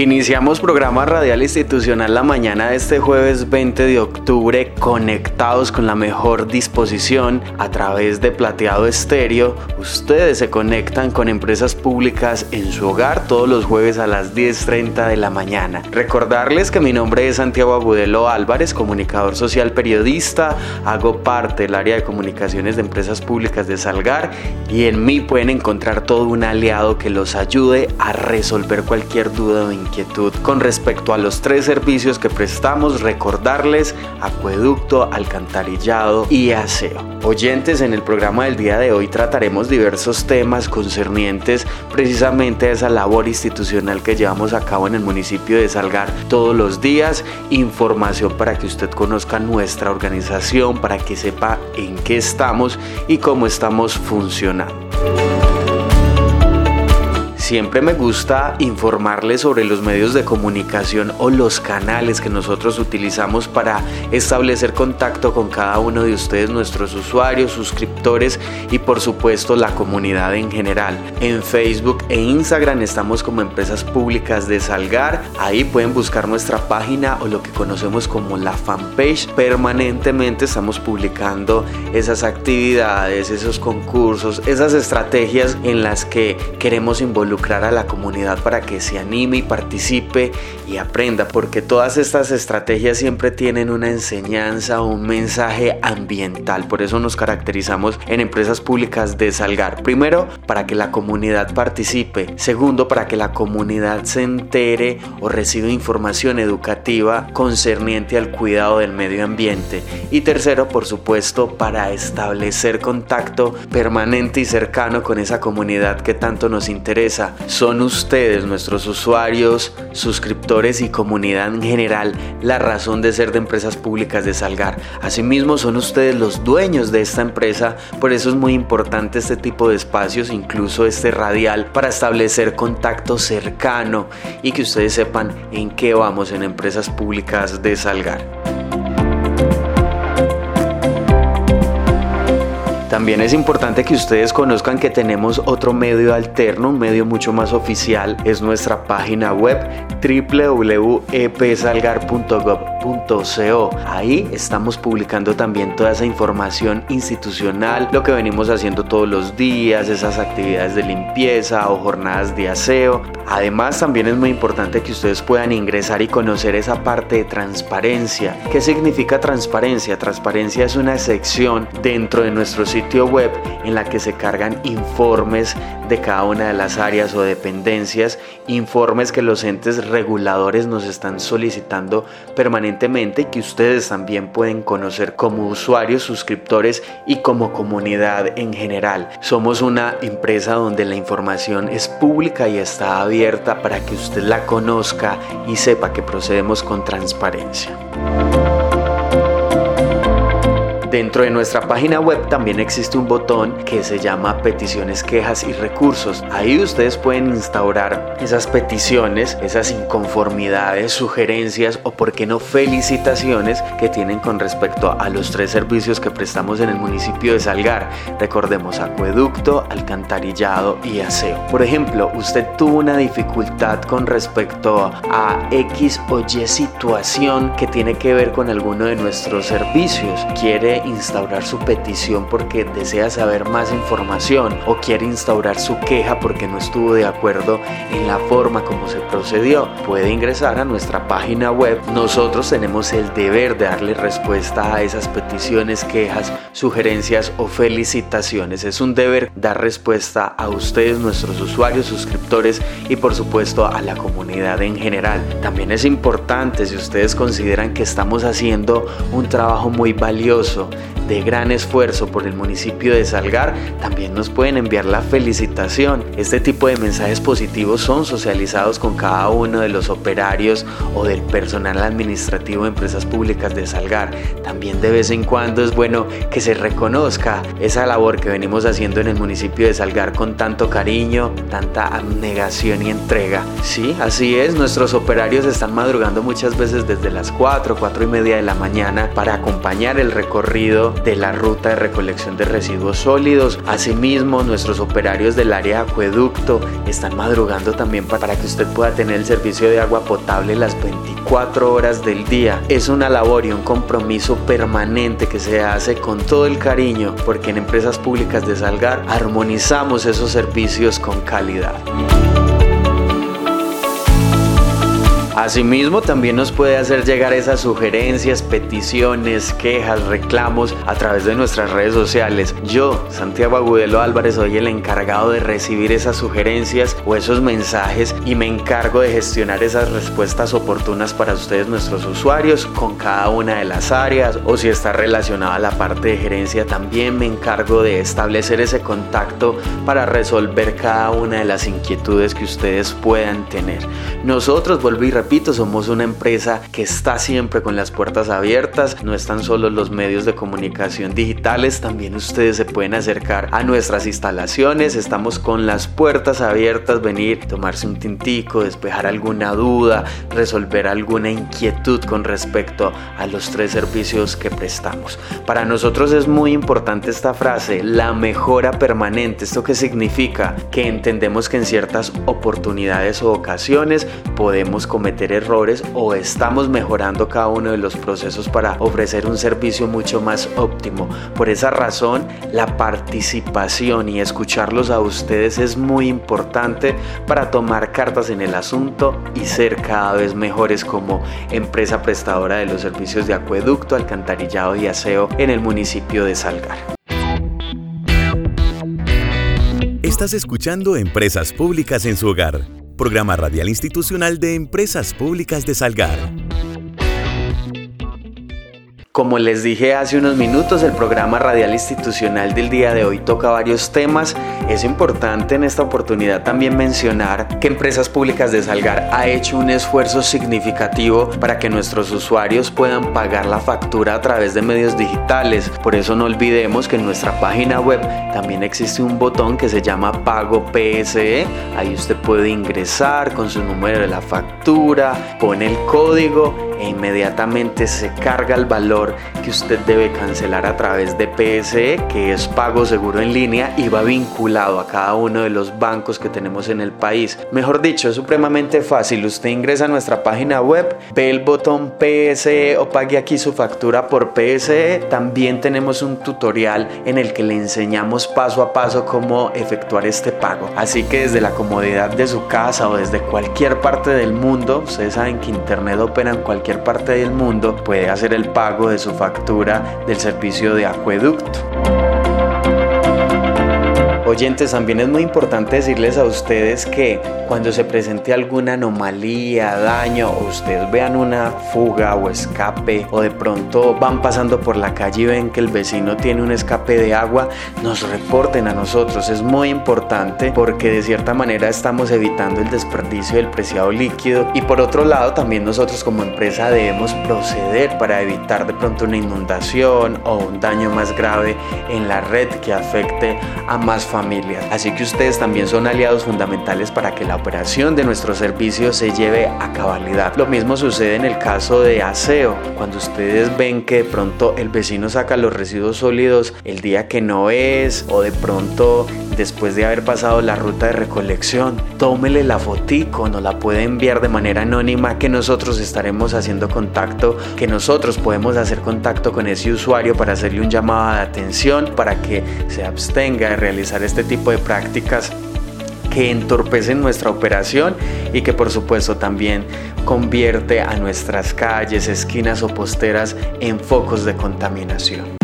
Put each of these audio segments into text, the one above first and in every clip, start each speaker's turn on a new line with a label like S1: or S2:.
S1: Iniciamos programa radial institucional la mañana de este jueves 20 de octubre conectados con la mejor disposición a través de Plateado Estéreo. Ustedes se conectan con empresas públicas en su hogar todos los jueves a las 10.30 de la mañana. Recordarles que mi nombre es Santiago Agudelo Álvarez, comunicador social periodista. Hago parte del área de comunicaciones de empresas públicas de Salgar y en mí pueden encontrar todo un aliado que los ayude a resolver cualquier duda o inquietud con respecto a los tres servicios que prestamos, recordarles acueducto, alcantarillado y aseo. Oyentes, en el programa del día de hoy trataremos diversos temas concernientes precisamente a esa labor institucional que llevamos a cabo en el municipio de Salgar todos los días, información para que usted conozca nuestra organización, para que sepa en qué estamos y cómo estamos funcionando. Siempre me gusta informarles sobre los medios de comunicación o los canales que nosotros utilizamos para establecer contacto con cada uno de ustedes, nuestros usuarios, suscriptores y por supuesto la comunidad en general. En Facebook e Instagram estamos como Empresas Públicas de Salgar. Ahí pueden buscar nuestra página o lo que conocemos como la fanpage. Permanentemente estamos publicando esas actividades, esos concursos, esas estrategias en las que queremos involucrar a la comunidad para que se anime y participe y aprenda, porque todas estas estrategias siempre tienen una enseñanza o un mensaje ambiental. Por eso nos caracterizamos en empresas públicas de Salgar. Primero, para que la comunidad participe. Segundo, para que la comunidad se entere o reciba información educativa concerniente al cuidado del medio ambiente. Y tercero, por supuesto, para establecer contacto permanente y cercano con esa comunidad que tanto nos interesa son ustedes, nuestros usuarios, suscriptores y comunidad en general, la razón de ser de empresas públicas de Salgar. Asimismo, son ustedes los dueños de esta empresa, por eso es muy importante este tipo de espacios, incluso este radial, para establecer contacto cercano y que ustedes sepan en qué vamos en empresas públicas de Salgar. También es importante que ustedes conozcan que tenemos otro medio alterno, un medio mucho más oficial, es nuestra página web www.epsalgar.gov.co. Ahí estamos publicando también toda esa información institucional, lo que venimos haciendo todos los días, esas actividades de limpieza o jornadas de aseo. Además, también es muy importante que ustedes puedan ingresar y conocer esa parte de transparencia. ¿Qué significa transparencia? Transparencia es una sección dentro de nuestro sitio web en la que se cargan informes de cada una de las áreas o dependencias, informes que los entes reguladores nos están solicitando permanentemente que ustedes también pueden conocer como usuarios, suscriptores y como comunidad en general. Somos una empresa donde la información es pública y está abierta para que usted la conozca y sepa que procedemos con transparencia. Dentro de nuestra página web también existe un botón que se llama peticiones, quejas y recursos. Ahí ustedes pueden instaurar esas peticiones, esas inconformidades, sugerencias o por qué no felicitaciones que tienen con respecto a los tres servicios que prestamos en el municipio de Salgar. Recordemos acueducto, alcantarillado y aseo. Por ejemplo, usted tuvo una dificultad con respecto a X o Y situación que tiene que ver con alguno de nuestros servicios. Quiere instaurar su petición porque desea saber más información o quiere instaurar su queja porque no estuvo de acuerdo en la forma como se procedió, puede ingresar a nuestra página web. Nosotros tenemos el deber de darle respuesta a esas peticiones, quejas, sugerencias o felicitaciones. Es un deber dar respuesta a ustedes, nuestros usuarios, suscriptores y por supuesto a la comunidad en general. También es importante si ustedes consideran que estamos haciendo un trabajo muy valioso de gran esfuerzo por el municipio de Salgar, también nos pueden enviar la felicitación. Este tipo de mensajes positivos son socializados con cada uno de los operarios o del personal administrativo de empresas públicas de Salgar. También de vez en cuando es bueno que se reconozca esa labor que venimos haciendo en el municipio de Salgar con tanto cariño, tanta abnegación y entrega. Sí, así es, nuestros operarios están madrugando muchas veces desde las 4, 4 y media de la mañana para acompañar el recorrido de la ruta de recolección de residuos sólidos. Asimismo, nuestros operarios del área de acueducto están madrugando también para que usted pueda tener el servicio de agua potable las 24 horas del día. Es una labor y un compromiso permanente que se hace con todo el cariño porque en empresas públicas de Salgar armonizamos esos servicios con calidad. Asimismo, también nos puede hacer llegar esas sugerencias, peticiones, quejas, reclamos a través de nuestras redes sociales. Yo, Santiago Agudelo Álvarez, soy el encargado de recibir esas sugerencias o esos mensajes y me encargo de gestionar esas respuestas oportunas para ustedes, nuestros usuarios, con cada una de las áreas o si está relacionada a la parte de gerencia, también me encargo de establecer ese contacto para resolver cada una de las inquietudes que ustedes puedan tener. Nosotros, vuelvo y repito, somos una empresa que está siempre con las puertas abiertas. No están solo los medios de comunicación digitales, también ustedes se pueden acercar a nuestras instalaciones. Estamos con las puertas abiertas, venir, tomarse un tintico, despejar alguna duda, resolver alguna inquietud con respecto a los tres servicios que prestamos. Para nosotros es muy importante esta frase, la mejora permanente. ¿Esto qué significa? Que entendemos que en ciertas oportunidades o ocasiones podemos cometer errores o estamos mejorando cada uno de los procesos para ofrecer un servicio mucho más óptimo. Por esa razón, la participación y escucharlos a ustedes es muy importante para tomar cartas en el asunto y ser cada vez mejores como empresa prestadora de los servicios de acueducto, alcantarillado y aseo en el municipio de Salgar.
S2: Estás escuchando Empresas Públicas en su hogar programa radial institucional de Empresas Públicas de Salgar.
S1: Como les dije hace unos minutos, el programa radial institucional del día de hoy toca varios temas. Es importante en esta oportunidad también mencionar que Empresas Públicas de Salgar ha hecho un esfuerzo significativo para que nuestros usuarios puedan pagar la factura a través de medios digitales. Por eso no olvidemos que en nuestra página web también existe un botón que se llama Pago PSE. Ahí usted puede ingresar con su número de la factura, pone el código e inmediatamente se carga el valor que usted debe cancelar a través de PSE, que es pago seguro en línea y va vinculado a cada uno de los bancos que tenemos en el país. Mejor dicho, es supremamente fácil. Usted ingresa a nuestra página web, ve el botón PSE o pague aquí su factura por PSE. También tenemos un tutorial en el que le enseñamos paso a paso cómo efectuar este pago. Así que desde la comodidad de su casa o desde cualquier parte del mundo, ustedes saben que Internet opera en cualquier parte del mundo puede hacer el pago de su factura del servicio de acueducto. Oyentes, también es muy importante decirles a ustedes que cuando se presente alguna anomalía, daño o ustedes vean una fuga o escape o de pronto van pasando por la calle y ven que el vecino tiene un escape de agua, nos reporten a nosotros. Es muy importante porque de cierta manera estamos evitando el desperdicio del preciado líquido y por otro lado también nosotros como empresa debemos proceder para evitar de pronto una inundación o un daño más grave en la red que afecte a más familias Así que ustedes también son aliados fundamentales para que la operación de nuestro servicio se lleve a cabalidad. Lo mismo sucede en el caso de aseo. Cuando ustedes ven que de pronto el vecino saca los residuos sólidos el día que no es o de pronto después de haber pasado la ruta de recolección, tómele la fotico, nos la puede enviar de manera anónima que nosotros estaremos haciendo contacto, que nosotros podemos hacer contacto con ese usuario para hacerle un llamado de atención, para que se abstenga de realizar este tipo de prácticas que entorpecen nuestra operación y que por supuesto también convierte a nuestras calles, esquinas o posteras en focos de contaminación.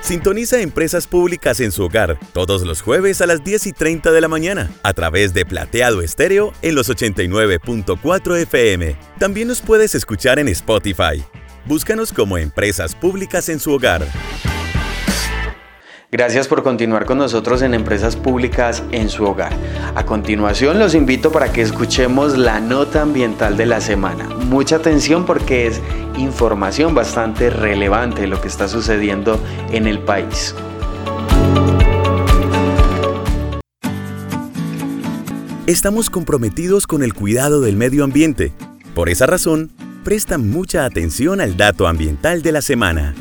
S2: Sintoniza Empresas Públicas en su hogar todos los jueves a las 10 y 30 de la mañana a través de Plateado Estéreo en los 89.4 FM. También nos puedes escuchar en Spotify. Búscanos como Empresas Públicas en su hogar.
S1: Gracias por continuar con nosotros en Empresas Públicas en su hogar. A continuación los invito para que escuchemos la nota ambiental de la semana. Mucha atención porque es información bastante relevante lo que está sucediendo en el país.
S2: Estamos comprometidos con el cuidado del medio ambiente. Por esa razón, presta mucha atención al dato ambiental de la semana.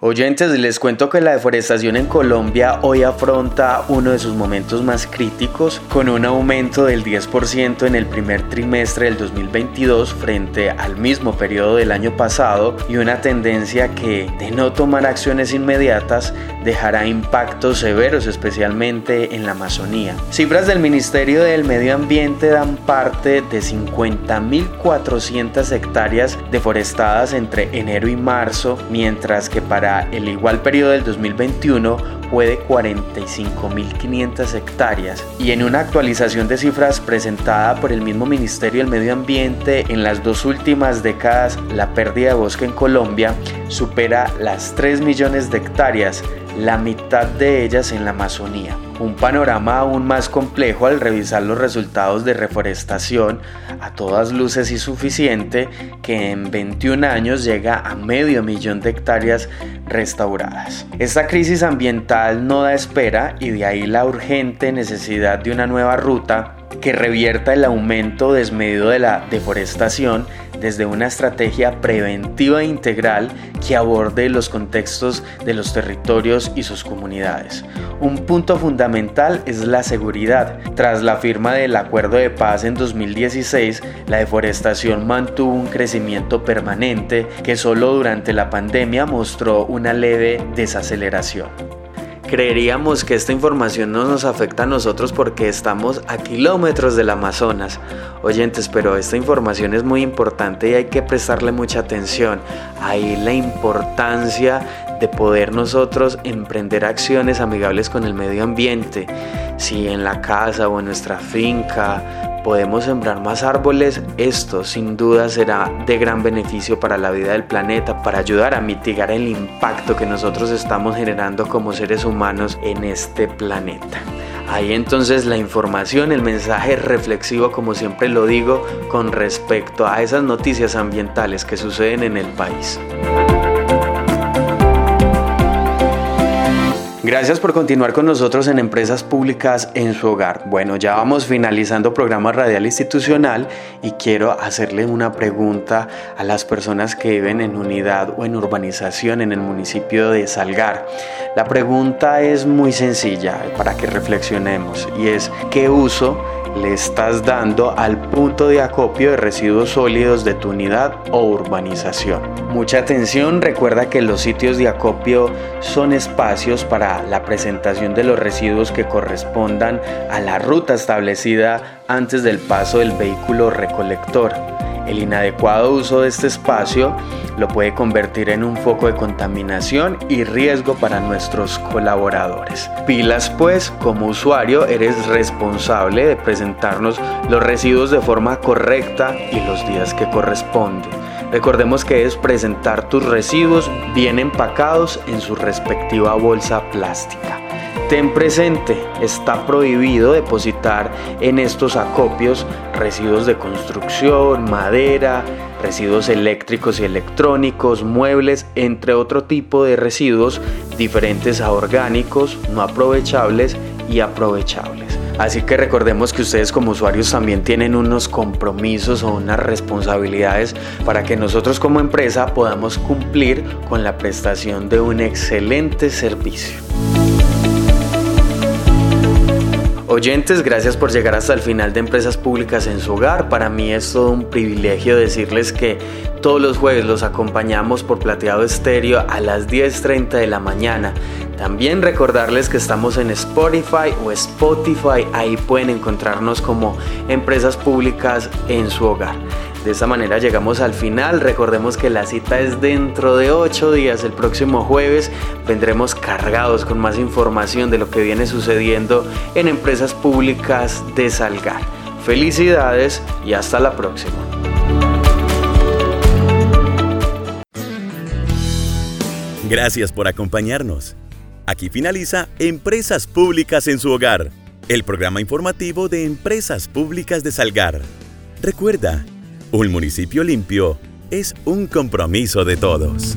S1: Oyentes, les cuento que la deforestación en Colombia hoy afronta uno de sus momentos más críticos, con un aumento del 10% en el primer trimestre del 2022 frente al mismo periodo del año pasado y una tendencia que, de no tomar acciones inmediatas, dejará impactos severos especialmente en la Amazonía. Cifras del Ministerio del Medio Ambiente dan parte de 50.400 hectáreas deforestadas entre enero y marzo, mientras que el igual periodo del 2021 fue de 45.500 hectáreas. Y en una actualización de cifras presentada por el mismo Ministerio del Medio Ambiente en las dos últimas décadas la pérdida de bosque en Colombia supera las 3 millones de hectáreas, la mitad de ellas en la Amazonía un panorama aún más complejo al revisar los resultados de reforestación a todas luces y suficiente que en 21 años llega a medio millón de hectáreas restauradas. Esta crisis ambiental no da espera y de ahí la urgente necesidad de una nueva ruta que revierta el aumento desmedido de la deforestación desde una estrategia preventiva e integral que aborde los contextos de los territorios y sus comunidades. Un punto fundamental es la seguridad. Tras la firma del Acuerdo de Paz en 2016, la deforestación mantuvo un crecimiento permanente que solo durante la pandemia mostró una leve desaceleración. Creeríamos que esta información no nos afecta a nosotros porque estamos a kilómetros del Amazonas. Oyentes, pero esta información es muy importante y hay que prestarle mucha atención. Ahí la importancia de poder nosotros emprender acciones amigables con el medio ambiente. Si en la casa o en nuestra finca podemos sembrar más árboles, esto sin duda será de gran beneficio para la vida del planeta, para ayudar a mitigar el impacto que nosotros estamos generando como seres humanos en este planeta. Ahí entonces la información, el mensaje reflexivo, como siempre lo digo, con respecto a esas noticias ambientales que suceden en el país. Gracias por continuar con nosotros en Empresas Públicas en su hogar. Bueno, ya vamos finalizando programa radial institucional y quiero hacerle una pregunta a las personas que viven en unidad o en urbanización en el municipio de Salgar. La pregunta es muy sencilla para que reflexionemos y es ¿qué uso le estás dando al punto de acopio de residuos sólidos de tu unidad o urbanización. Mucha atención, recuerda que los sitios de acopio son espacios para la presentación de los residuos que correspondan a la ruta establecida antes del paso del vehículo recolector. El inadecuado uso de este espacio lo puede convertir en un foco de contaminación y riesgo para nuestros colaboradores. Pilas pues, como usuario eres responsable de presentarnos los residuos de forma correcta y los días que corresponden. Recordemos que es presentar tus residuos bien empacados en su respectiva bolsa plástica. Ten presente, está prohibido depositar en estos acopios residuos de construcción, madera, residuos eléctricos y electrónicos, muebles, entre otro tipo de residuos diferentes a orgánicos, no aprovechables y aprovechables. Así que recordemos que ustedes como usuarios también tienen unos compromisos o unas responsabilidades para que nosotros como empresa podamos cumplir con la prestación de un excelente servicio. Oyentes, gracias por llegar hasta el final de Empresas Públicas en su hogar. Para mí es todo un privilegio decirles que todos los jueves los acompañamos por Plateado Estéreo a las 10.30 de la mañana. También recordarles que estamos en Spotify o Spotify, ahí pueden encontrarnos como Empresas Públicas en su hogar. De esta manera llegamos al final. Recordemos que la cita es dentro de 8 días. El próximo jueves vendremos cargados con más información de lo que viene sucediendo en empresas públicas de Salgar. Felicidades y hasta la próxima.
S2: Gracias por acompañarnos. Aquí finaliza Empresas Públicas en su hogar, el programa informativo de Empresas Públicas de Salgar. Recuerda, un municipio limpio es un compromiso de todos.